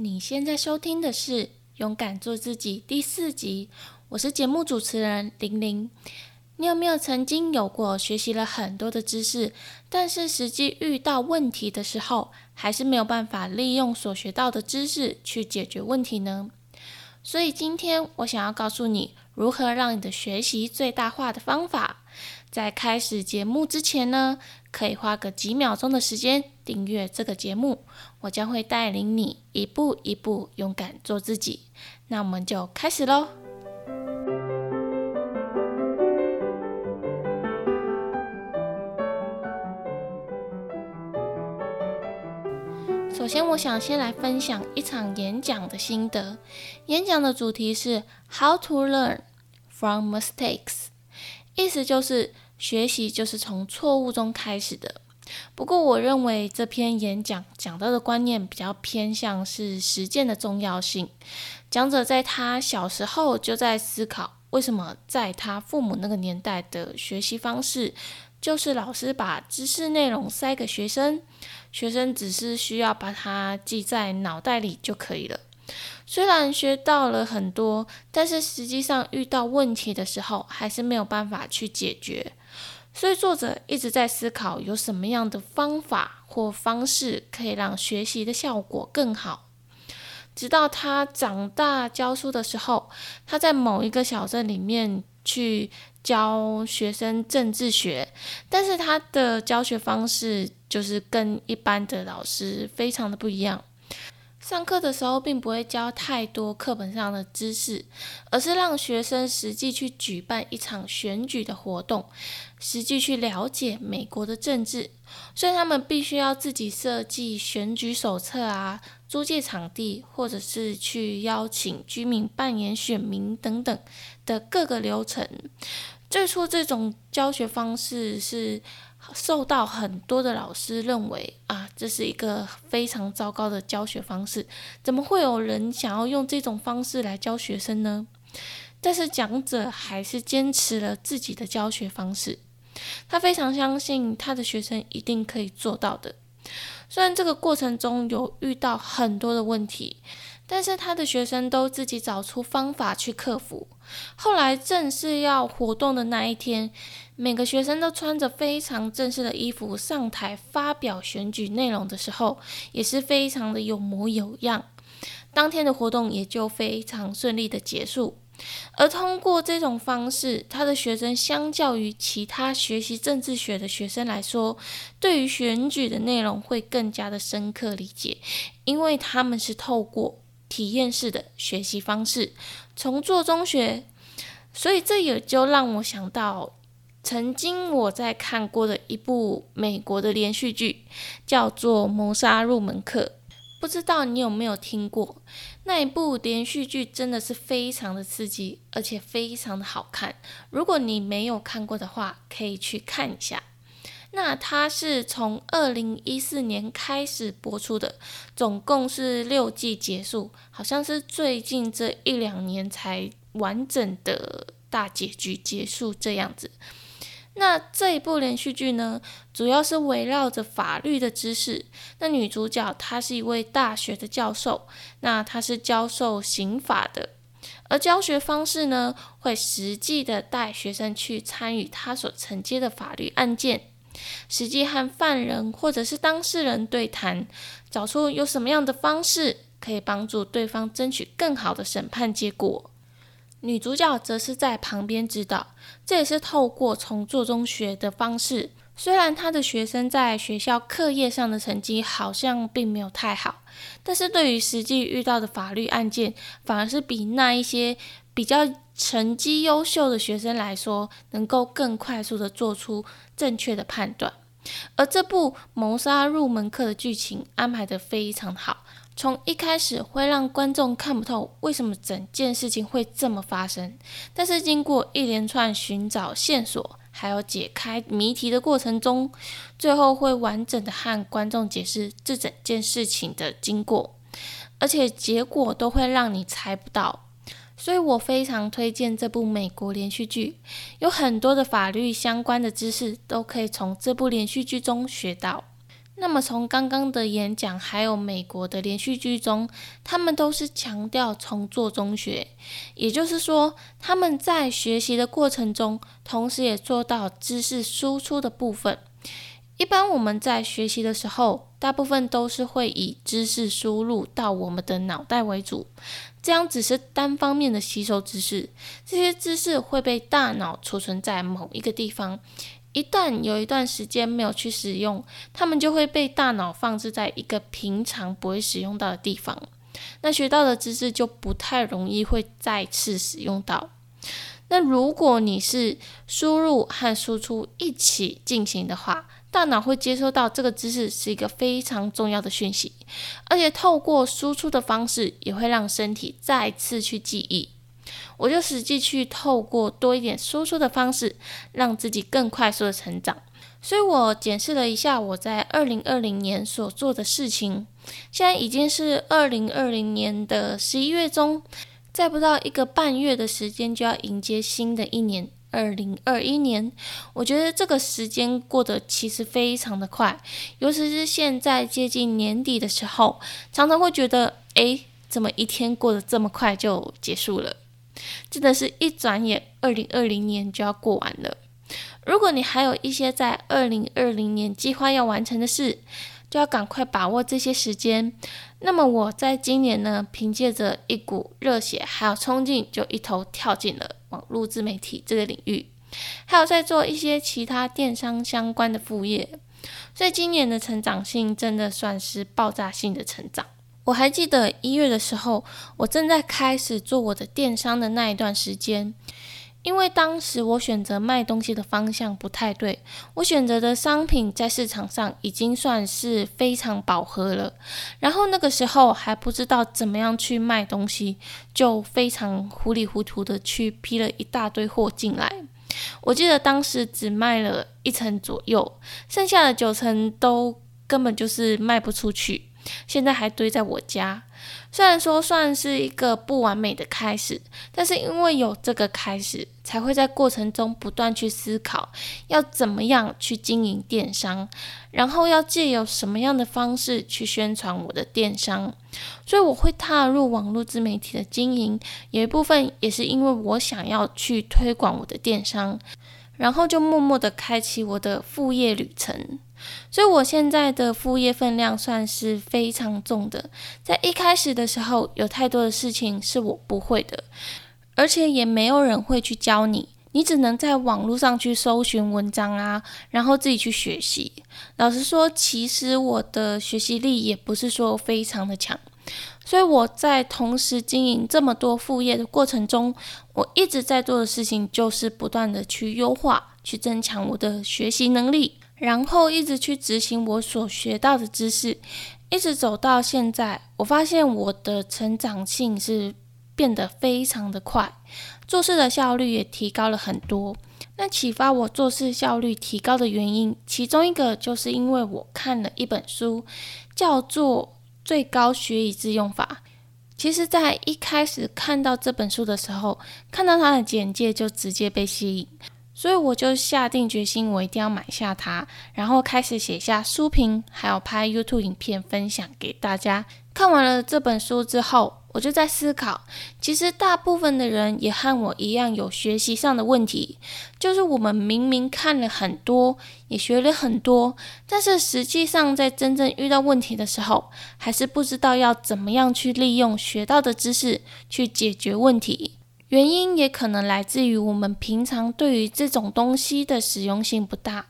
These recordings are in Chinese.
你现在收听的是《勇敢做自己》第四集，我是节目主持人玲玲。你有没有曾经有过学习了很多的知识，但是实际遇到问题的时候，还是没有办法利用所学到的知识去解决问题呢？所以今天我想要告诉你，如何让你的学习最大化的方法。在开始节目之前呢，可以花个几秒钟的时间订阅这个节目，我将会带领你一步一步勇敢做自己。那我们就开始喽。首先，我想先来分享一场演讲的心得。演讲的主题是 “How to learn from mistakes”，意思就是学习就是从错误中开始的。不过，我认为这篇演讲讲到的观念比较偏向是实践的重要性。讲者在他小时候就在思考，为什么在他父母那个年代的学习方式。就是老师把知识内容塞给学生，学生只是需要把它记在脑袋里就可以了。虽然学到了很多，但是实际上遇到问题的时候，还是没有办法去解决。所以作者一直在思考，有什么样的方法或方式可以让学习的效果更好。直到他长大教书的时候，他在某一个小镇里面去。教学生政治学，但是他的教学方式就是跟一般的老师非常的不一样。上课的时候并不会教太多课本上的知识，而是让学生实际去举办一场选举的活动，实际去了解美国的政治。所以他们必须要自己设计选举手册啊，租借场地，或者是去邀请居民扮演选民等等的各个流程。最初这种教学方式是受到很多的老师认为啊，这是一个非常糟糕的教学方式。怎么会有人想要用这种方式来教学生呢？但是讲者还是坚持了自己的教学方式。他非常相信他的学生一定可以做到的。虽然这个过程中有遇到很多的问题。但是他的学生都自己找出方法去克服。后来正式要活动的那一天，每个学生都穿着非常正式的衣服上台发表选举内容的时候，也是非常的有模有样。当天的活动也就非常顺利的结束。而通过这种方式，他的学生相较于其他学习政治学的学生来说，对于选举的内容会更加的深刻理解，因为他们是透过。体验式的学习方式，从做中学，所以这也就让我想到，曾经我在看过的一部美国的连续剧，叫做《谋杀入门课》，不知道你有没有听过？那一部连续剧真的是非常的刺激，而且非常的好看。如果你没有看过的话，可以去看一下。那它是从二零一四年开始播出的，总共是六季结束，好像是最近这一两年才完整的大结局结束这样子。那这一部连续剧呢，主要是围绕着法律的知识。那女主角她是一位大学的教授，那她是教授刑法的，而教学方式呢，会实际的带学生去参与她所承接的法律案件。实际和犯人或者是当事人对谈，找出有什么样的方式可以帮助对方争取更好的审判结果。女主角则是在旁边指导，这也是透过从做中学的方式。虽然她的学生在学校课业上的成绩好像并没有太好，但是对于实际遇到的法律案件，反而是比那一些比较。成绩优秀的学生来说，能够更快速的做出正确的判断。而这部谋杀入门课的剧情安排得非常好，从一开始会让观众看不透为什么整件事情会这么发生，但是经过一连串寻找线索，还有解开谜题的过程中，最后会完整的和观众解释这整件事情的经过，而且结果都会让你猜不到。所以我非常推荐这部美国连续剧，有很多的法律相关的知识都可以从这部连续剧中学到。那么从刚刚的演讲，还有美国的连续剧中，他们都是强调从做中学，也就是说，他们在学习的过程中，同时也做到知识输出的部分。一般我们在学习的时候，大部分都是会以知识输入到我们的脑袋为主，这样只是单方面的吸收知识，这些知识会被大脑储存在某一个地方。一旦有一段时间没有去使用，它们就会被大脑放置在一个平常不会使用到的地方。那学到的知识就不太容易会再次使用到。那如果你是输入和输出一起进行的话，大脑会接收到这个知识是一个非常重要的讯息，而且透过输出的方式，也会让身体再次去记忆。我就实际去透过多一点输出的方式，让自己更快速的成长。所以我检视了一下我在二零二零年所做的事情，现在已经是二零二零年的十一月中，再不到一个半月的时间就要迎接新的一年二零二一年。我觉得这个时间过得其实非常的快，尤其是现在接近年底的时候，常常会觉得，诶，怎么一天过得这么快就结束了？真的是一转眼，二零二零年就要过完了。如果你还有一些在二零二零年计划要完成的事，就要赶快把握这些时间。那么我在今年呢，凭借着一股热血还有冲劲，就一头跳进了网络自媒体这个领域，还有在做一些其他电商相关的副业。所以今年的成长性真的算是爆炸性的成长。我还记得一月的时候，我正在开始做我的电商的那一段时间，因为当时我选择卖东西的方向不太对，我选择的商品在市场上已经算是非常饱和了，然后那个时候还不知道怎么样去卖东西，就非常糊里糊涂的去批了一大堆货进来。我记得当时只卖了一层左右，剩下的九层都根本就是卖不出去。现在还堆在我家，虽然说算是一个不完美的开始，但是因为有这个开始，才会在过程中不断去思考要怎么样去经营电商，然后要借由什么样的方式去宣传我的电商。所以我会踏入网络自媒体的经营，有一部分也是因为我想要去推广我的电商，然后就默默的开启我的副业旅程。所以，我现在的副业分量算是非常重的。在一开始的时候，有太多的事情是我不会的，而且也没有人会去教你，你只能在网络上去搜寻文章啊，然后自己去学习。老实说，其实我的学习力也不是说非常的强。所以我在同时经营这么多副业的过程中，我一直在做的事情就是不断的去优化，去增强我的学习能力。然后一直去执行我所学到的知识，一直走到现在，我发现我的成长性是变得非常的快，做事的效率也提高了很多。那启发我做事效率提高的原因，其中一个就是因为我看了一本书，叫做《最高学以致用法》。其实，在一开始看到这本书的时候，看到它的简介就直接被吸引。所以我就下定决心，我一定要买下它，然后开始写下书评，还有拍 YouTube 影片分享给大家。看完了这本书之后，我就在思考，其实大部分的人也和我一样有学习上的问题，就是我们明明看了很多，也学了很多，但是实际上在真正遇到问题的时候，还是不知道要怎么样去利用学到的知识去解决问题。原因也可能来自于我们平常对于这种东西的使用性不大，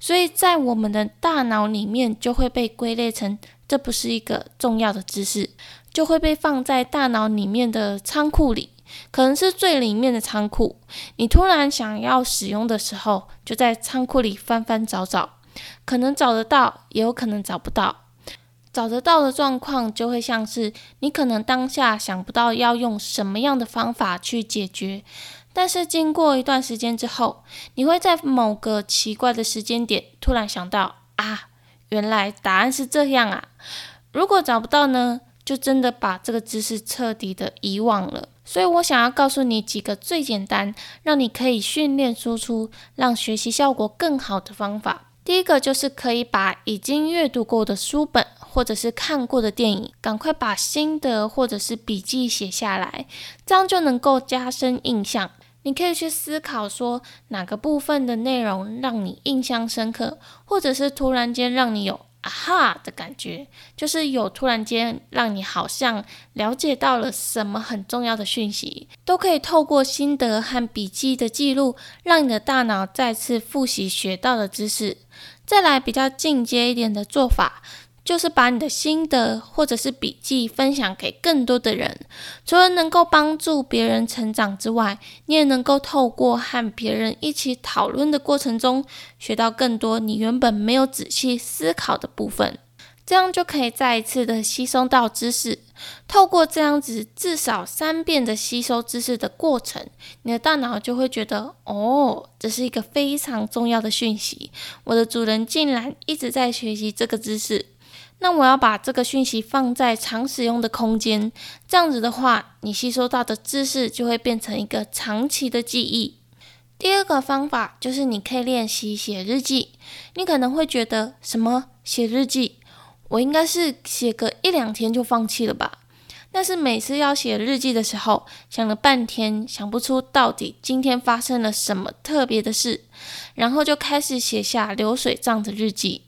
所以在我们的大脑里面就会被归类成这不是一个重要的知识，就会被放在大脑里面的仓库里，可能是最里面的仓库。你突然想要使用的时候，就在仓库里翻翻找找，可能找得到，也有可能找不到。找得到的状况，就会像是你可能当下想不到要用什么样的方法去解决，但是经过一段时间之后，你会在某个奇怪的时间点突然想到啊，原来答案是这样啊。如果找不到呢，就真的把这个知识彻底的遗忘了。所以我想要告诉你几个最简单，让你可以训练输出，让学习效果更好的方法。第一个就是可以把已经阅读过的书本或者是看过的电影，赶快把心得或者是笔记写下来，这样就能够加深印象。你可以去思考说哪个部分的内容让你印象深刻，或者是突然间让你有啊哈的感觉，就是有突然间让你好像了解到了什么很重要的讯息，都可以透过心得和笔记的记录，让你的大脑再次复习学到的知识。再来比较进阶一点的做法。就是把你的心得或者是笔记分享给更多的人，除了能够帮助别人成长之外，你也能够透过和别人一起讨论的过程中，学到更多你原本没有仔细思考的部分，这样就可以再一次的吸收到知识。透过这样子至少三遍的吸收知识的过程，你的大脑就会觉得，哦，这是一个非常重要的讯息，我的主人竟然一直在学习这个知识。那我要把这个讯息放在常使用的空间，这样子的话，你吸收到的知识就会变成一个长期的记忆。第二个方法就是你可以练习写日记。你可能会觉得什么写日记，我应该是写个一两天就放弃了吧？但是每次要写日记的时候，想了半天想不出到底今天发生了什么特别的事，然后就开始写下流水账的日记。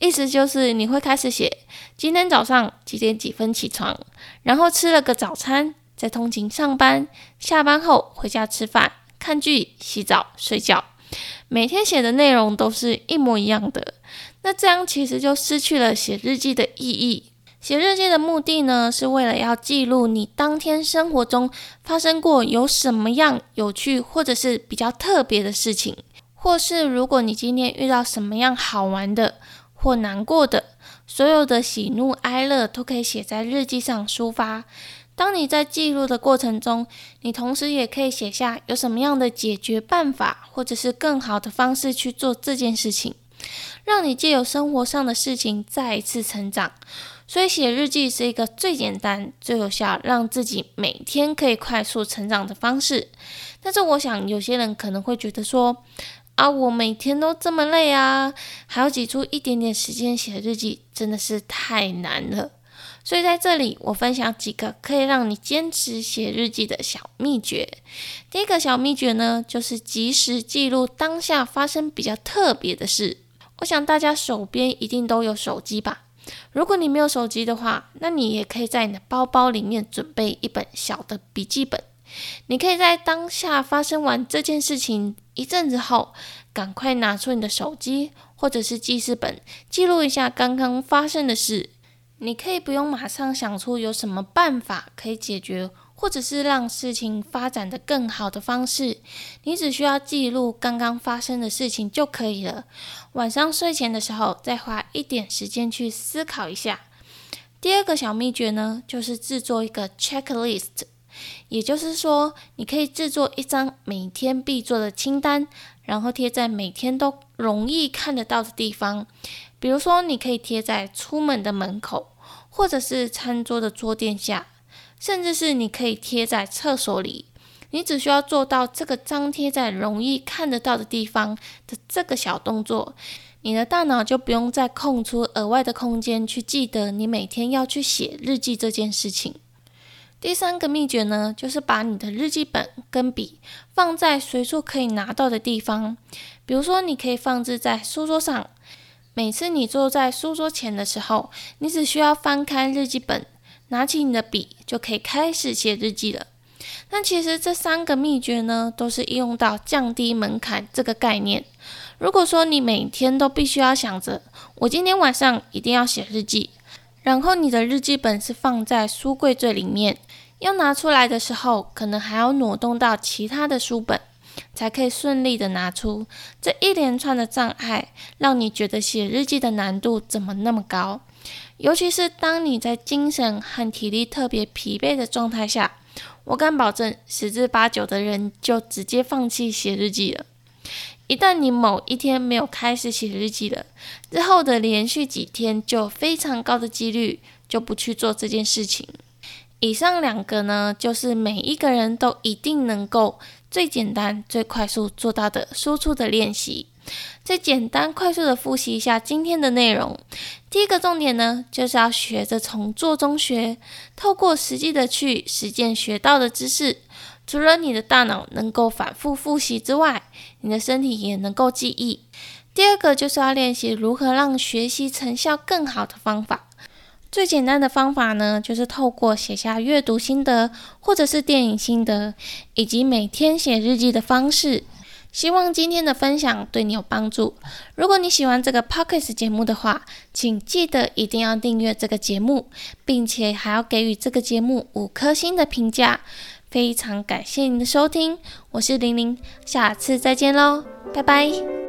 意思就是你会开始写今天早上几点几分起床，然后吃了个早餐，再通勤上班，下班后回家吃饭、看剧、洗澡、睡觉。每天写的内容都是一模一样的，那这样其实就失去了写日记的意义。写日记的目的呢，是为了要记录你当天生活中发生过有什么样有趣或者是比较特别的事情，或是如果你今天遇到什么样好玩的。或难过的，所有的喜怒哀乐都可以写在日记上抒发。当你在记录的过程中，你同时也可以写下有什么样的解决办法，或者是更好的方式去做这件事情，让你借由生活上的事情再一次成长。所以写日记是一个最简单、最有效，让自己每天可以快速成长的方式。但是，我想有些人可能会觉得说。啊，我每天都这么累啊，还要挤出一点点时间写日记，真的是太难了。所以在这里，我分享几个可以让你坚持写日记的小秘诀。第一个小秘诀呢，就是及时记录当下发生比较特别的事。我想大家手边一定都有手机吧？如果你没有手机的话，那你也可以在你的包包里面准备一本小的笔记本。你可以在当下发生完这件事情一阵子后，赶快拿出你的手机或者是记事本，记录一下刚刚发生的事。你可以不用马上想出有什么办法可以解决，或者是让事情发展的更好的方式，你只需要记录刚刚发生的事情就可以了。晚上睡前的时候，再花一点时间去思考一下。第二个小秘诀呢，就是制作一个 checklist。也就是说，你可以制作一张每天必做的清单，然后贴在每天都容易看得到的地方。比如说，你可以贴在出门的门口，或者是餐桌的桌垫下，甚至是你可以贴在厕所里。你只需要做到这个张贴在容易看得到的地方的这个小动作，你的大脑就不用再空出额外的空间去记得你每天要去写日记这件事情。第三个秘诀呢，就是把你的日记本跟笔放在随处可以拿到的地方。比如说，你可以放置在书桌上。每次你坐在书桌前的时候，你只需要翻开日记本，拿起你的笔，就可以开始写日记了。那其实这三个秘诀呢，都是应用到降低门槛这个概念。如果说你每天都必须要想着，我今天晚上一定要写日记。然后你的日记本是放在书柜最里面，要拿出来的时候，可能还要挪动到其他的书本，才可以顺利的拿出。这一连串的障碍，让你觉得写日记的难度怎么那么高？尤其是当你在精神和体力特别疲惫的状态下，我敢保证，十之八九的人就直接放弃写日记了。一旦你某一天没有开始写日记了，之后的连续几天就非常高的几率就不去做这件事情。以上两个呢，就是每一个人都一定能够最简单、最快速做到的输出的练习。再简单快速的复习一下今天的内容。第一个重点呢，就是要学着从做中学，透过实际的去实践学到的知识。除了你的大脑能够反复复习之外，你的身体也能够记忆。第二个就是要练习如何让学习成效更好的方法。最简单的方法呢，就是透过写下阅读心得，或者是电影心得，以及每天写日记的方式。希望今天的分享对你有帮助。如果你喜欢这个 podcast 节目的话，请记得一定要订阅这个节目，并且还要给予这个节目五颗星的评价。非常感谢您的收听，我是玲玲，下次再见喽，拜拜。